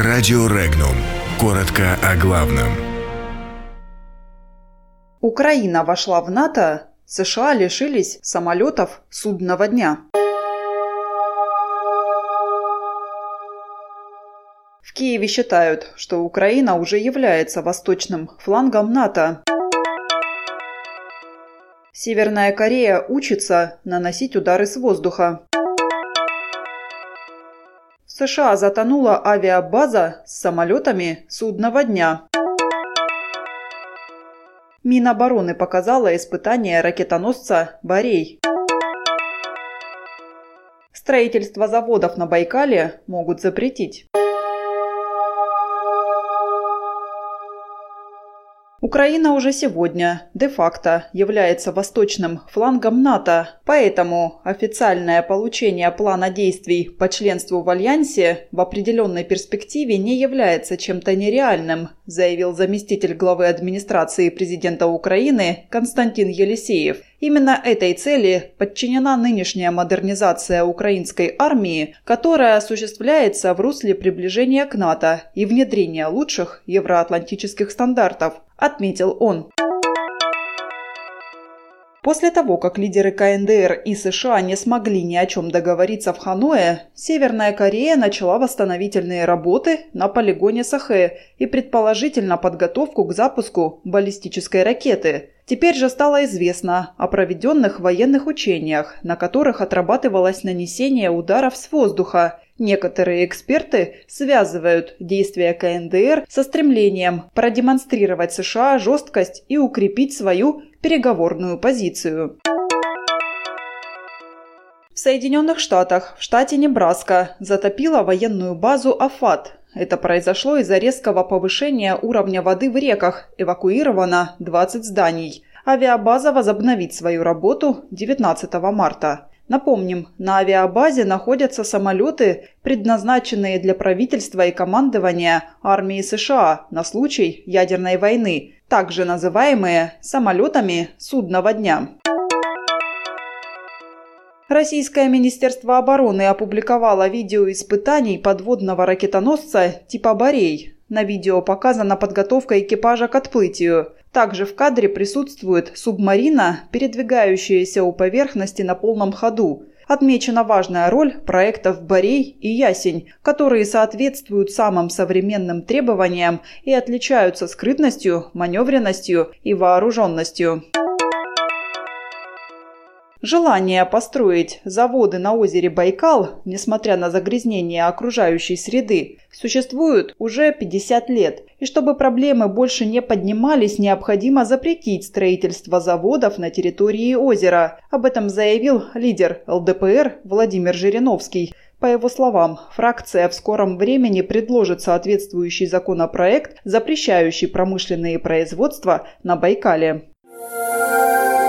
Радио Регнум. Коротко о главном. Украина вошла в НАТО, США лишились самолетов судного дня. В Киеве считают, что Украина уже является восточным флангом НАТО. Северная Корея учится наносить удары с воздуха. США затонула авиабаза с самолетами судного дня. Минобороны показала испытание ракетоносца «Борей». Строительство заводов на Байкале могут запретить. Украина уже сегодня де-факто является восточным флангом НАТО, поэтому официальное получение плана действий по членству в Альянсе в определенной перспективе не является чем-то нереальным, заявил заместитель главы администрации президента Украины Константин Елисеев. Именно этой цели подчинена нынешняя модернизация украинской армии, которая осуществляется в русле приближения к НАТО и внедрения лучших евроатлантических стандартов, отметил он. После того, как лидеры КНДР и США не смогли ни о чем договориться в Ханое, Северная Корея начала восстановительные работы на полигоне Сахэ и предположительно подготовку к запуску баллистической ракеты. Теперь же стало известно о проведенных военных учениях, на которых отрабатывалось нанесение ударов с воздуха. Некоторые эксперты связывают действия КНДР со стремлением продемонстрировать США жесткость и укрепить свою переговорную позицию. В Соединенных Штатах, в штате Небраска, затопило военную базу Афат. Это произошло из-за резкого повышения уровня воды в реках, эвакуировано 20 зданий. Авиабаза возобновит свою работу 19 марта. Напомним, на авиабазе находятся самолеты, предназначенные для правительства и командования армии США на случай ядерной войны, также называемые самолетами судного дня. Российское Министерство обороны опубликовало видео испытаний подводного ракетоносца типа «Борей». На видео показана подготовка экипажа к отплытию. Также в кадре присутствует субмарина, передвигающаяся у поверхности на полном ходу. Отмечена важная роль проектов «Борей» и «Ясень», которые соответствуют самым современным требованиям и отличаются скрытностью, маневренностью и вооруженностью. Желание построить заводы на озере Байкал, несмотря на загрязнение окружающей среды, существует уже 50 лет. И чтобы проблемы больше не поднимались, необходимо запретить строительство заводов на территории озера. Об этом заявил лидер ЛДПР Владимир Жириновский. По его словам, фракция в скором времени предложит соответствующий законопроект, запрещающий промышленные производства на Байкале.